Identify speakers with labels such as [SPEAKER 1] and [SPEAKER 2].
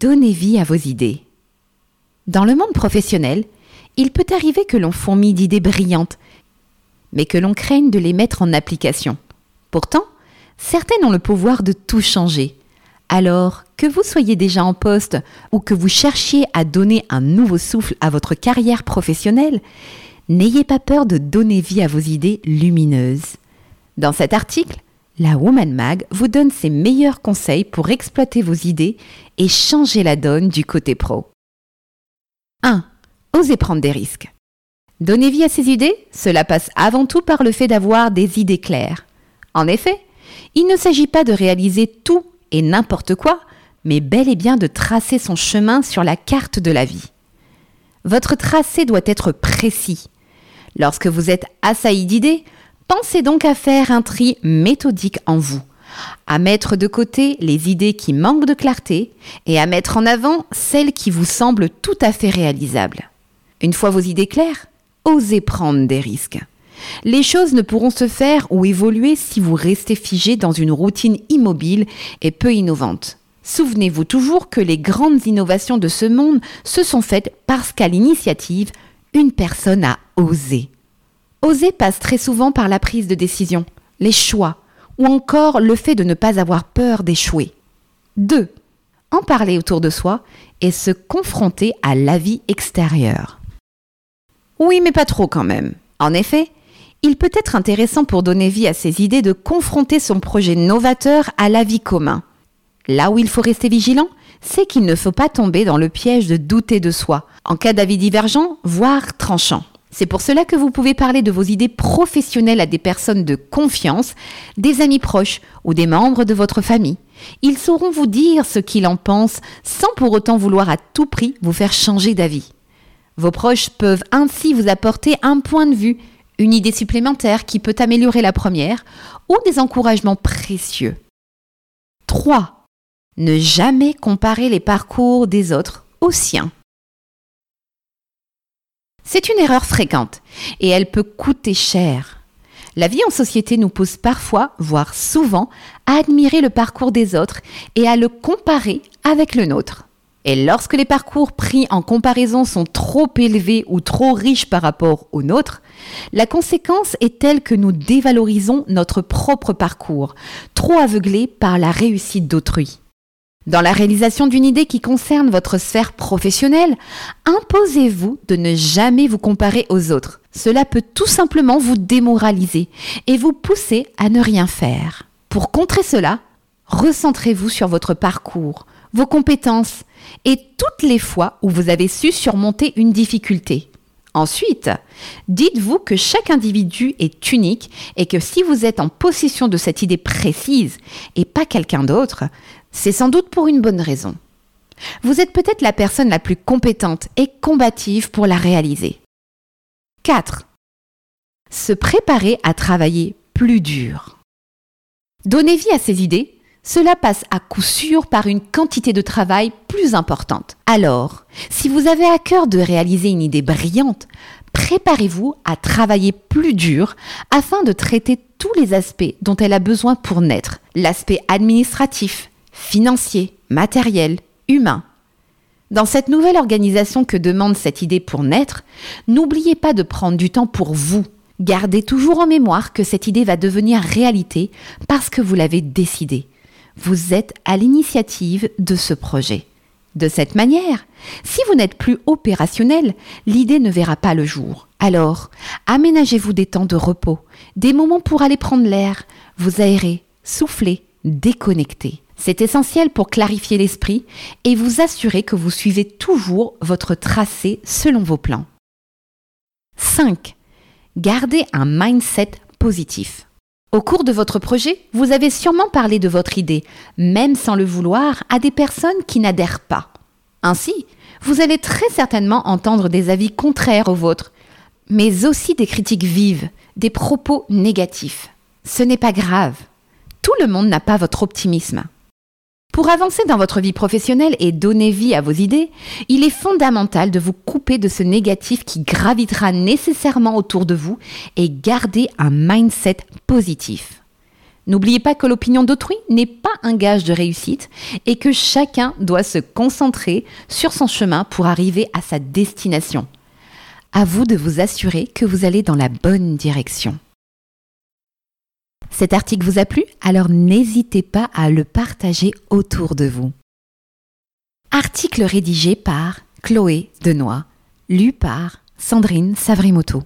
[SPEAKER 1] Donnez vie à vos idées. Dans le monde professionnel, il peut arriver que l'on fourmille d'idées brillantes, mais que l'on craigne de les mettre en application. Pourtant, certaines ont le pouvoir de tout changer. Alors, que vous soyez déjà en poste ou que vous cherchiez à donner un nouveau souffle à votre carrière professionnelle, n'ayez pas peur de donner vie à vos idées lumineuses. Dans cet article, la Woman Mag vous donne ses meilleurs conseils pour exploiter vos idées et changer la donne du côté pro. 1. Osez prendre des risques. Donner vie à ses idées, cela passe avant tout par le fait d'avoir des idées claires. En effet, il ne s'agit pas de réaliser tout et n'importe quoi, mais bel et bien de tracer son chemin sur la carte de la vie. Votre tracé doit être précis. Lorsque vous êtes assailli d'idées, Pensez donc à faire un tri méthodique en vous, à mettre de côté les idées qui manquent de clarté et à mettre en avant celles qui vous semblent tout à fait réalisables. Une fois vos idées claires, osez prendre des risques. Les choses ne pourront se faire ou évoluer si vous restez figé dans une routine immobile et peu innovante. Souvenez-vous toujours que les grandes innovations de ce monde se sont faites parce qu'à l'initiative, une personne a osé. Oser passe très souvent par la prise de décision, les choix, ou encore le fait de ne pas avoir peur d'échouer. 2. En parler autour de soi et se confronter à la vie extérieure. Oui, mais pas trop quand même. En effet, il peut être intéressant pour donner vie à ses idées de confronter son projet novateur à la vie commun. Là où il faut rester vigilant, c'est qu'il ne faut pas tomber dans le piège de douter de soi, en cas d'avis divergent, voire tranchant. C'est pour cela que vous pouvez parler de vos idées professionnelles à des personnes de confiance, des amis proches ou des membres de votre famille. Ils sauront vous dire ce qu'ils en pensent sans pour autant vouloir à tout prix vous faire changer d'avis. Vos proches peuvent ainsi vous apporter un point de vue, une idée supplémentaire qui peut améliorer la première ou des encouragements précieux. 3. Ne jamais comparer les parcours des autres aux siens. C'est une erreur fréquente et elle peut coûter cher. La vie en société nous pousse parfois, voire souvent, à admirer le parcours des autres et à le comparer avec le nôtre. Et lorsque les parcours pris en comparaison sont trop élevés ou trop riches par rapport au nôtre, la conséquence est telle que nous dévalorisons notre propre parcours, trop aveuglés par la réussite d'autrui. Dans la réalisation d'une idée qui concerne votre sphère professionnelle, imposez-vous de ne jamais vous comparer aux autres. Cela peut tout simplement vous démoraliser et vous pousser à ne rien faire. Pour contrer cela, recentrez-vous sur votre parcours, vos compétences et toutes les fois où vous avez su surmonter une difficulté. Ensuite, dites-vous que chaque individu est unique et que si vous êtes en possession de cette idée précise et pas quelqu'un d'autre, c'est sans doute pour une bonne raison. Vous êtes peut-être la personne la plus compétente et combative pour la réaliser. 4. Se préparer à travailler plus dur. Donner vie à ses idées, cela passe à coup sûr par une quantité de travail plus importante. Alors, si vous avez à cœur de réaliser une idée brillante, préparez-vous à travailler plus dur afin de traiter tous les aspects dont elle a besoin pour naître. L'aspect administratif, financier, matériel, humain. Dans cette nouvelle organisation que demande cette idée pour naître, n'oubliez pas de prendre du temps pour vous. Gardez toujours en mémoire que cette idée va devenir réalité parce que vous l'avez décidé. Vous êtes à l'initiative de ce projet. De cette manière, si vous n'êtes plus opérationnel, l'idée ne verra pas le jour. Alors, aménagez-vous des temps de repos, des moments pour aller prendre l'air, vous aérer, souffler, déconnecter. C'est essentiel pour clarifier l'esprit et vous assurer que vous suivez toujours votre tracé selon vos plans. 5. Gardez un mindset positif. Au cours de votre projet, vous avez sûrement parlé de votre idée, même sans le vouloir, à des personnes qui n'adhèrent pas. Ainsi, vous allez très certainement entendre des avis contraires aux vôtres, mais aussi des critiques vives, des propos négatifs. Ce n'est pas grave. Tout le monde n'a pas votre optimisme. Pour avancer dans votre vie professionnelle et donner vie à vos idées, il est fondamental de vous couper de ce négatif qui gravitera nécessairement autour de vous et garder un mindset positif. N'oubliez pas que l'opinion d'autrui n'est pas un gage de réussite et que chacun doit se concentrer sur son chemin pour arriver à sa destination. À vous de vous assurer que vous allez dans la bonne direction. Cet article vous a plu? Alors n'hésitez pas à le partager autour de vous. Article rédigé par Chloé Denoy, lu par Sandrine Savrimoto.